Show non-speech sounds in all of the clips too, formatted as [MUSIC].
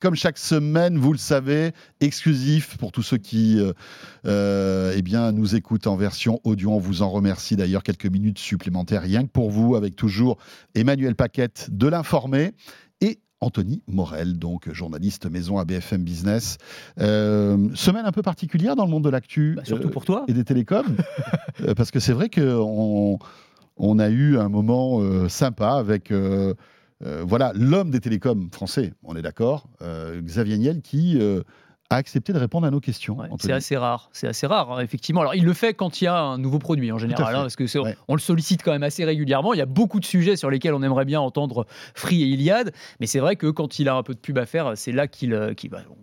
comme chaque semaine, vous le savez, exclusif pour tous ceux qui euh, euh, eh bien, nous écoutent en version audio. On vous en remercie d'ailleurs quelques minutes supplémentaires, rien que pour vous, avec toujours Emmanuel Paquette de l'Informé et Anthony Morel, donc journaliste maison à BFM Business. Euh, semaine un peu particulière dans le monde de l'actu. Bah, surtout pour toi. Et des télécoms. [LAUGHS] parce que c'est vrai qu'on on a eu un moment sympa avec euh, voilà, l'homme des télécoms français, on est d'accord, euh, Xavier Niel, qui euh, a accepté de répondre à nos questions. c'est assez rare, c'est assez rare, hein, effectivement. Alors, il le fait quand il y a un nouveau produit en général, hein, parce que on le sollicite quand même assez régulièrement. Il y a beaucoup de sujets sur lesquels on aimerait bien entendre Free et Iliad, mais c'est vrai que quand il a un peu de pub à faire, c'est là qu'il,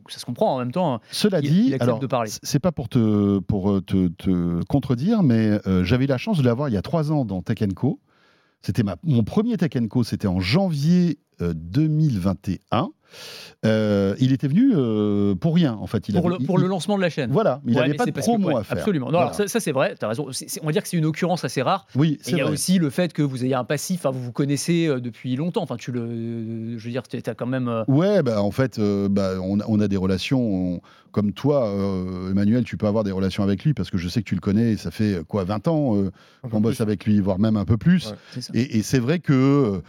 ça se comprend en même temps. Hein. Cela dit, alors, de parler. C'est pas pour te pour te, contredire, mais j'avais la chance de l'avoir il y a trois ans dans Tech Co. C'était mon premier Tech c'était en janvier 2021. Euh, euh, il était venu euh, pour rien, en fait. Il pour, le, pour le, lancement de la chaîne. Voilà, il n'avait pas de promo à faire. Absolument. Non, alors ça, c'est vrai, tu as raison. on va dire que c'est une occurrence assez rare. Oui, Il y a aussi le fait que vous ayez un passif, vous vous connaissez depuis longtemps. Enfin, tu le, je veux dire, tu as quand même. Ouais, bah, en fait, bah, on, on, a des relations. comme toi, Emmanuel, tu peux avoir des relations avec lui parce que je sais que tu le connais. ça fait quoi, 20 ans qu'on bosse avec lui, voire même un peu plus. et, et c'est vrai que.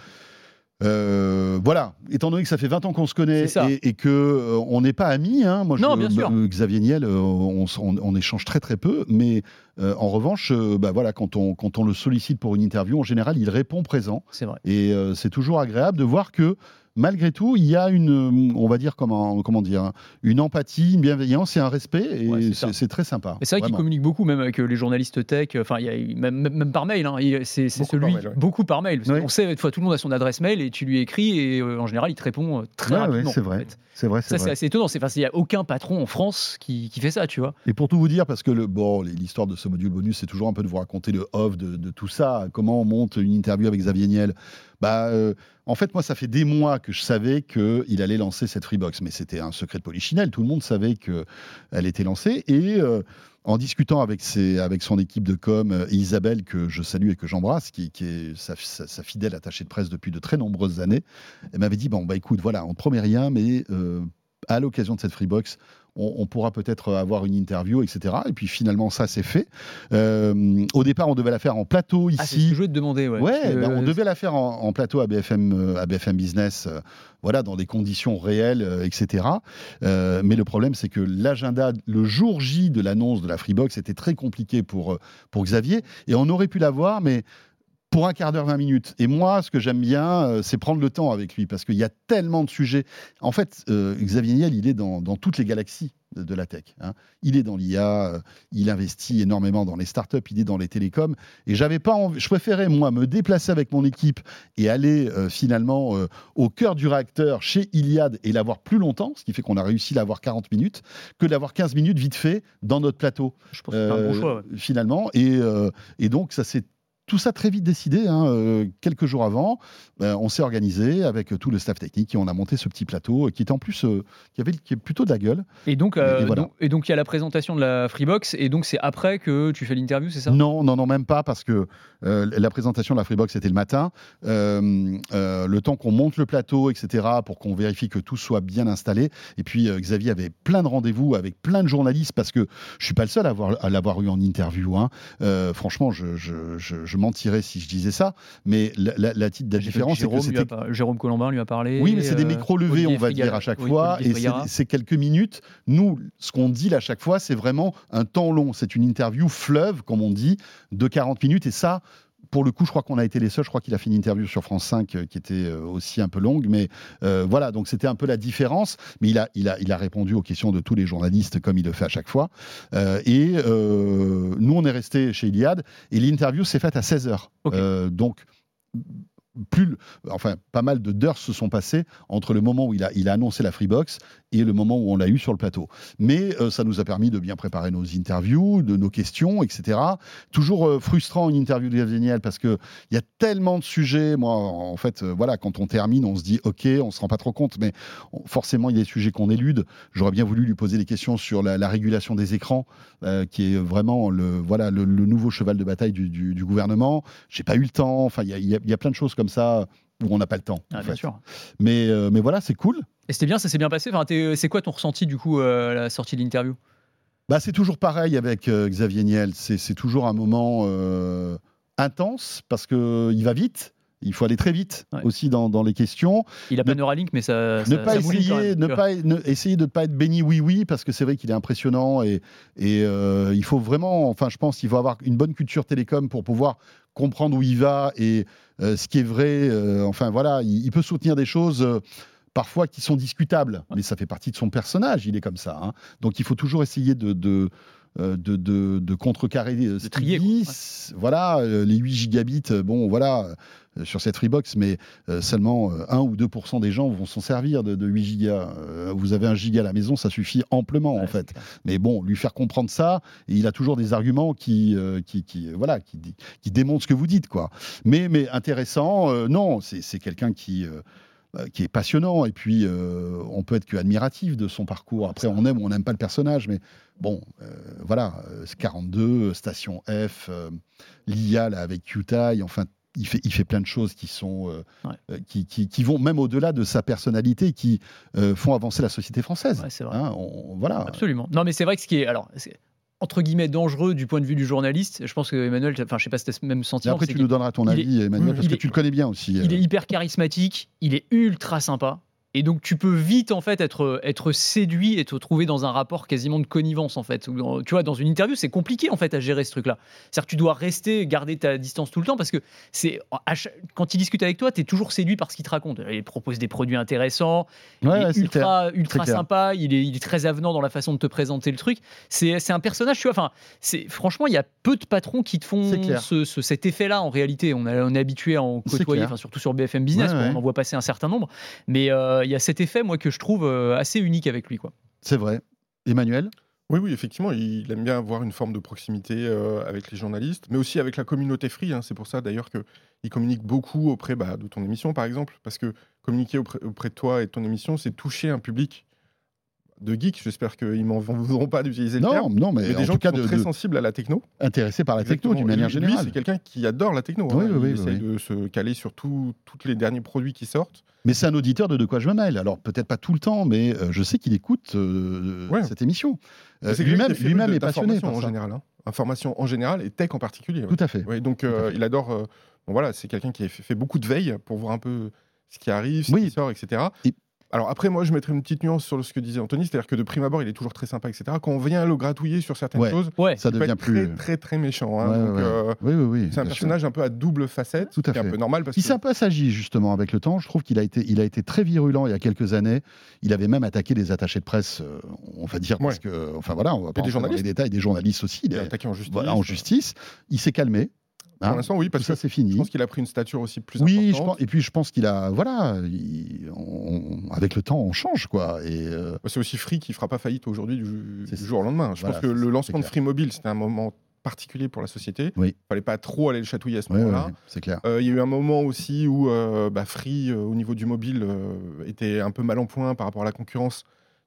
Euh, voilà, étant donné que ça fait 20 ans qu'on se connaît et, et, que euh, on n'est pas amis, hein, moi non, bien sûr. Xavier Niel, euh, on, échange très très peu, mais en revanche, bah, voilà, quand on, quand on le sollicite pour une interview, en général, il répond présent. C'est vrai. Et c'est toujours agréable de voir que malgré tout, il y a une, on va dire comment, comment dire, une empathie, une bienveillance et un respect, et c'est très sympa. C'est vrai qu'il communique beaucoup, même avec les journalistes tech, enfin, même, par mail. Hein, c'est celui par mail, beaucoup par mail. On sait, fois, tout le monde a son adresse mail et tu lui écris et euh, en général, il te répond euh, très rapidement. c'est vrai. C'est vrai. Ça, c'est assez étonnant. Il n'y a aucun patron en France qui, fait ça, tu vois. Et pour tout vous dire, parce que le, bon, l'histoire de ce module bonus, c'est toujours un peu de vous raconter le off de, de, tout ça, comment on monte une interview avec Xavier Niel. Bah, euh, en fait, moi, ça fait des mois que je savais qu'il allait lancer cette Freebox, mais c'était un secret de polichinelle. Tout le monde savait qu'elle était lancée. Et euh, en discutant avec, son équipe de com, euh, Isabelle, que je salue et que j'embrasse, qui, est sa, fidèle attachée de presse depuis de très nombreuses années, elle m'avait dit Bon, bah écoute, voilà, on ne promet rien, mais à l'occasion de cette Freebox, on, pourra peut-être avoir une interview, etc. Et puis finalement, ça c'est fait. Euh, au départ, on devait la faire en plateau ici. Ah, c'est ce que je voulais te demander. Ouais, ouais bah, on devait la faire en, plateau à BFM, euh, à BFM Business, euh, voilà, dans des conditions réelles, etc. mais le problème, c'est que l'agenda, le jour J de l'annonce de la Freebox, était très compliqué pour, pour Xavier. Et on aurait pu l'avoir, mais pour un quart d'heure, 20 minutes. Et moi, ce que j'aime bien, euh, c'est prendre le temps avec lui, parce qu'il y a tellement de sujets. En fait, euh, Xavier Niel, il est dans, toutes les galaxies de, la tech. Hein. Il est dans l'IA, euh, il investit énormément dans les startups, il est dans les télécoms. Et j'avais pas envie, je préférais, moi, me déplacer avec mon équipe et aller finalement au cœur du réacteur chez Iliad et l'avoir plus longtemps, ce qui fait qu'on a réussi à l'avoir 40 minutes, que d'avoir 15 minutes vite fait dans notre plateau. Je pense que c'est un bon choix. Finalement. Et, et donc, ça s'est tout ça très vite décidé. Hein, euh, quelques jours avant, ben, on s'est organisé avec tout le staff technique et on a monté ce petit plateau qui était en plus euh, qui avait qui est plutôt de la gueule. Et donc, euh, et, donc, il y a la présentation de la Freebox et donc c'est après que tu fais l'interview, c'est ça? Non, non, non, même pas parce que la présentation de la Freebox était le matin. le temps qu'on monte le plateau, etc., pour qu'on vérifie que tout soit bien installé. Et puis Xavier avait plein de rendez-vous avec plein de journalistes parce que je suis pas le seul à, avoir, à l'avoir eu en interview. Hein. franchement, je, je, je mentirais si je disais ça, mais la, la, la différence, c'est que c'était... Jérôme Colombin lui a parlé. Oui, mais c'est des euh, micros levés, on va dire, à chaque fois, et c'est quelques minutes. Nous, ce qu'on dit là à chaque fois, c'est vraiment un temps long. C'est une interview fleuve, comme on dit, de 40 minutes, et ça, pour le coup, je crois qu'on a été les seuls. Je crois qu'il a fait une interview sur France 5 euh, qui était euh, aussi un peu longue. Mais euh, voilà, donc c'était un peu la différence. Mais il a, il, a, il a répondu aux questions de tous les journalistes comme il le fait à chaque fois. et nous, on est resté chez Iliad et l'interview s'est faite à 16h. donc, enfin, pas mal de d'heures se sont passées entre le moment où il a, annoncé la Freebox et le moment où on l'a eu sur le plateau. Mais euh, ça nous a permis de bien préparer nos interviews, de nos questions, etc. Toujours euh, frustrant une interview de Niel parce que il y a tellement de sujets. Moi, en fait, euh, voilà, quand on termine, on se dit OK, on se rend pas trop compte, mais forcément, il y a des sujets qu'on élude. J'aurais bien voulu lui poser des questions sur la, régulation des écrans, qui est vraiment le voilà le, nouveau cheval de bataille du, du, du gouvernement. J'ai pas eu le temps. Enfin, il y, y a, plein de choses comme ça où on n'a pas le temps. Ah, bien sûr. Mais, mais voilà, c'est cool. Et c'était bien, ça s'est bien passé. Enfin, c'est quoi ton ressenti du coup à la sortie de l'interview? Bah, c'est toujours pareil avec Xavier Niel. C'est toujours un moment intense parce qu'il va vite. Il faut aller très vite aussi dans, dans, les questions. Il a pas Neuralink, mais ça. Ne pas essayer, ne pas essayer de ne pas être béni oui oui parce que c'est vrai qu'il est impressionnant et, et euh, il faut vraiment, enfin je pense qu'il faut avoir une bonne culture télécom pour pouvoir comprendre où il va et euh, ce qui est vrai. Euh, enfin voilà, il, peut soutenir des choses parfois qui sont discutables, mais ça fait partie de son personnage. Il est comme ça. Hein. Donc il faut toujours essayer de, de de, de, de, contrecarrer de trier, Voilà, euh, les 8 gigabits, euh, bon, voilà, sur cette Freebox, mais seulement 1 ou 2% des gens vont s'en servir de, 8 gigas. vous avez un giga à la maison, ça suffit amplement, en fait. Mais bon, lui faire comprendre ça, il a toujours des arguments qui, qui, qui, voilà, qui, qui démontrent ce que vous dites, quoi. Mais, mais intéressant, non, c'est quelqu'un qui euh, qui est passionnant. Et puis, euh, on peut être que admiratif de son parcours. Après, on aime ou on n'aime pas le personnage, mais bon, euh, voilà, 42, Station F, l'IA avec QTI, enfin, il fait, il fait plein de choses qui sont qui, qui, vont même au-delà de sa personnalité, qui font avancer la société française. c'est vrai. Hein, voilà. Absolument. Non, mais c'est vrai que ce qui est alors entre guillemets dangereux du point de vue du journaliste. Je pense que Emmanuel, enfin je sais pas si tu as même sentiment. après tu nous donneras ton avis, Emmanuel, parce que tu le connais bien aussi. Il est hyper charismatique, il est ultra sympa. Et donc tu peux vite en fait être, être séduit et te trouver dans un rapport quasiment de connivence en fait. Tu vois, dans une interview, c'est compliqué en fait à gérer ce truc-là. C'est-à-dire que tu dois rester, garder ta distance tout le temps parce que c'est quand il discute avec toi, tu es toujours séduit par ce qu'il te raconte. Il propose des produits intéressants, il est ultra, ultra sympa, il est, il est, très avenant dans la façon de te présenter le truc. C'est un personnage, tu vois, enfin, franchement, il y a peu de patrons qui te font ce, cet effet-là en réalité. On, on est habitué à en côtoyer, surtout sur BFM Business, on en voit passer un certain nombre. Mais euh, y a cet effet, moi, que je trouve euh, assez unique avec lui. quoi. C'est vrai. Emmanuel? Oui, oui, effectivement, il aime bien avoir une forme de proximité euh, avec les journalistes, mais aussi avec la communauté free. Hein. C'est pour ça d'ailleurs qu'il communique beaucoup auprès bah, de ton émission, par exemple, parce que communiquer auprès, auprès, de toi et de ton émission, c'est toucher un public de geeks. J'espère qu'ils m'en voudront pas d'utiliser le non, terme. Non, mais, des gens qui sont très sensibles à la techno. Intéressés par la techno d'une manière générale. Lui, c'est quelqu'un qui adore la techno. Oui, hein. il essaie de se caler sur tous les derniers produits qui sortent. Mais c'est un auditeur de De quoi je me mêle. Alors peut-être pas tout le temps, mais euh, je sais qu'il écoute euh, cette émission. Euh, lui-même lui est passionné en général. Hein. Information en général et tech en particulier. Tout à fait. donc il adore. bon, voilà, c'est quelqu'un qui a fait, beaucoup de veille pour voir un peu ce qui arrive, ce qui sort, etc. Alors après, moi, je mettrais une petite nuance sur ce que disait Anthony, c'est-à-dire que de prime abord, il est toujours très sympa, etc. Quand on vient le gratouiller sur certaines choses, ça devient plus très, très, très méchant. Hein. Euh, oui, oui, oui, c'est un personnage un peu à double facette, Tout à fait. un peu normal. Parce il s'est un peu assagi justement avec le temps. Je trouve qu'il a été, il a été très virulent il y a quelques années. Il avait même attaqué des attachés de presse, euh, on va dire, parce que, enfin voilà, on va pas dans les détails, des journalistes aussi. Il a attaqué en justice. en justice. Il s'est calmé. Pour hein l'instant, oui, parce que ça c'est fini. Je pense qu'il a pris une stature aussi plus oui, importante. Oui, et puis je pense qu'il a, voilà, avec le temps, on change quoi. Et euh, bah, c'est aussi Free qui fera pas faillite aujourd'hui du, jour au lendemain. Je pense que le lancement de Free Mobile, c'était un moment particulier pour la société. Il fallait pas trop aller le chatouiller à ce moment-là. c'est clair. Euh, il y a eu un moment aussi où euh, bah, Free, au niveau du mobile, était un peu mal en point par rapport à la concurrence.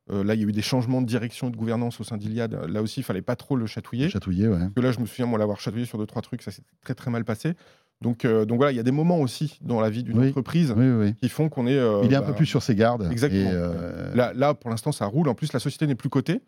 Euh, là, il y a eu des changements de direction et de gouvernance au sein d'Iliad. Là aussi, il fallait pas trop le chatouiller. Chatouiller, ouais. Parce que là, je me souviens, moi, l'avoir chatouillé sur deux, trois trucs, ça s'est très, très mal passé. Donc, euh, donc voilà, il y a des moments aussi dans la vie d'une entreprise qui font qu'on est. Euh, il est un peu bah, plus sur ses gardes. Exactement. là, là, pour l'instant, ça roule. En plus, la société n'est plus cotée.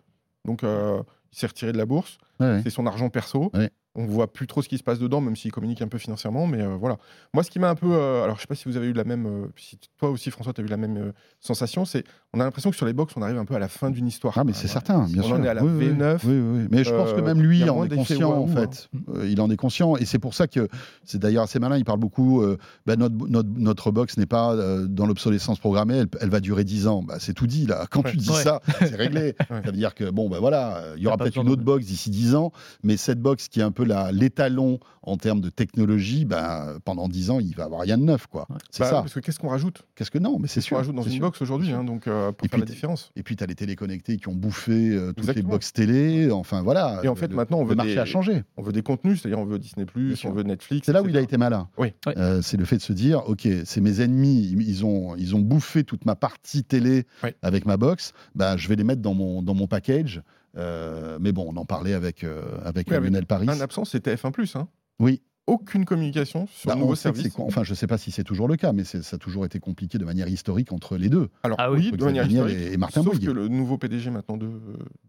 Donc, il s'est retiré de la bourse. C'est son argent perso. On voit plus trop ce qui se passe dedans, même s'il communique un peu financièrement. Mais euh, voilà. Moi, ce qui m'a un peu. Euh, alors, je sais pas si vous avez eu la même. Euh, si toi aussi, François, tu as eu la même sensation. C'est. On a l'impression que sur les box, on arrive un peu à la fin d'une histoire. Ah, mais c'est certain, bien sûr. On en est à la V9. Oui, oui, Mais je pense que même lui en est conscient, en fait. il en est conscient. Et c'est pour ça que. C'est d'ailleurs assez malin. Il parle beaucoup. Ben, notre, notre, notre, box n'est pas dans l'obsolescence programmée. Elle, va durer 10 ans. Bah, c'est tout dit, là. Quand tu dis ça, c'est [LAUGHS] réglé. ça veut dire que, bon, ben voilà, il y aura peut-être une autre box d'ici 10 ans. Mais cette box qui est un peu l'étalon en termes de technologie, ben, pendant 10 ans, il va avoir rien de neuf. quoi. C'est bah, ça. Parce que qu'est-ce qu'on rajoute? Qu'est-ce que non, mais c'est sûr. qu'on rajoute dans une box aujourd'hui, hein, donc euh, pour faire la différence? Et puis tu as les téléconnectés qui ont bouffé euh, toutes les box télé. Enfin voilà. Et en fait, maintenant, on veut le marché a changé. On veut des contenus, c'est-à-dire on veut Disney on veut Netflix. C'est là où il a été malin. Oui. Euh, c'est le fait de se dire, ok, c'est mes ennemis, ils ont ils ont bouffé toute ma partie télé avec ma box. Ben, je vais les mettre dans mon dans mon package. Mais bon, on en parlait avec, avec Lionel Paris. Un absent, c'était F1+. Hein oui, aucune communication sur bah, le nouveau service. Enfin, je ne sais pas si c'est toujours le cas, mais ça a toujours été compliqué de manière historique entre les deux. Alors ah oui, de manière historique. Et, Martin sauf que le nouveau PDG maintenant de,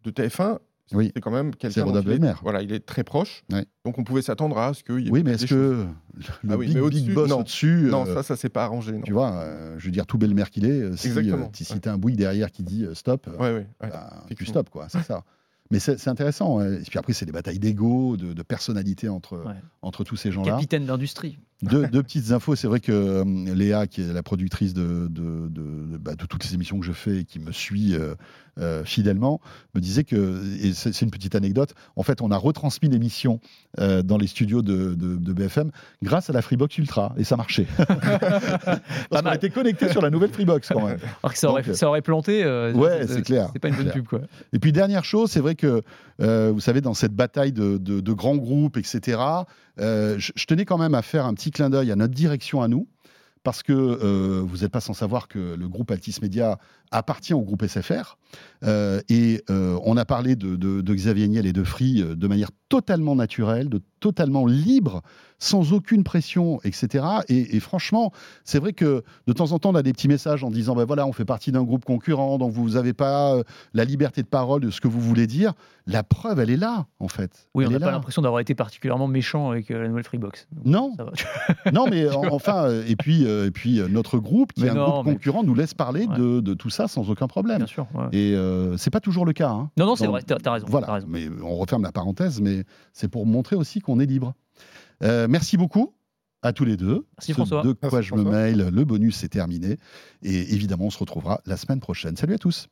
de TF1 oui. c'est quand même quelqu'un. C'est Voilà, il est très proche. Donc on pouvait s'attendre à ce qu'il y ait Oui, mais est-ce que le ah big, big boss au-dessus. non, ça, ça s'est pas arrangé. Non. Tu vois, euh, je veux dire, tout belle mère qu'il est, euh, si, euh, si tu as un Bouygues derrière qui dit stop, ouais, bah, tu stop, quoi. C'est ça. Mais c'est intéressant. Et puis après, c'est des batailles d'ego, de, de, personnalité entre, entre tous ces gens-là. Capitaine d'industrie. Deux, petites infos. C'est vrai que euh, Léa, qui est la productrice de, de, de, bah, toutes les émissions que je fais et qui me suit euh, euh, fidèlement, me disait que, et c'est une petite anecdote, en fait, on a retransmis l'émission dans les studios de, BFM grâce à la Freebox Ultra. Et ça marchait. [LAUGHS] Parce qu'on était connecté sur la nouvelle Freebox quand même. Alors que ça, aurait, ça aurait planté. ouais, c'est clair. C'est pas une bonne pub, quoi. Et puis, dernière chose, c'est vrai que, vous savez, dans cette bataille de, grands groupes, etc., je tenais quand même à faire un petit clin d'œil à notre direction à nous, parce que euh, vous n'êtes pas sans savoir que le groupe Altis Media appartient au groupe SFR. Euh, et euh, on a parlé de, Xavier Niel et de Free de manière totalement naturelle, de totalement libre, sans aucune pression, etc. Et, franchement, c'est vrai que de temps en temps, on a des petits messages en disant ben voilà, on fait partie d'un groupe concurrent, donc vous n'avez pas la liberté de parole de ce que vous voulez dire. La preuve, elle est là, en fait. Oui, on n'a pas l'impression d'avoir été particulièrement méchant avec la nouvelle Freebox. non. [LAUGHS] [LAUGHS] non, mais enfin, et puis, et puis notre groupe, qui est un groupe concurrent, nous laisse parler de, tout ça sans aucun problème. Bien sûr. Et euh, c'est pas toujours le cas. Hein. Non, non, c'est vrai, t'as as raison. Voilà, mais on referme la parenthèse, mais c'est pour montrer aussi qu'on est libre. Euh, merci beaucoup à tous les deux. Merci François. De quoi je me mail, le bonus est terminé. Et évidemment, on se retrouvera la semaine prochaine. Salut à tous.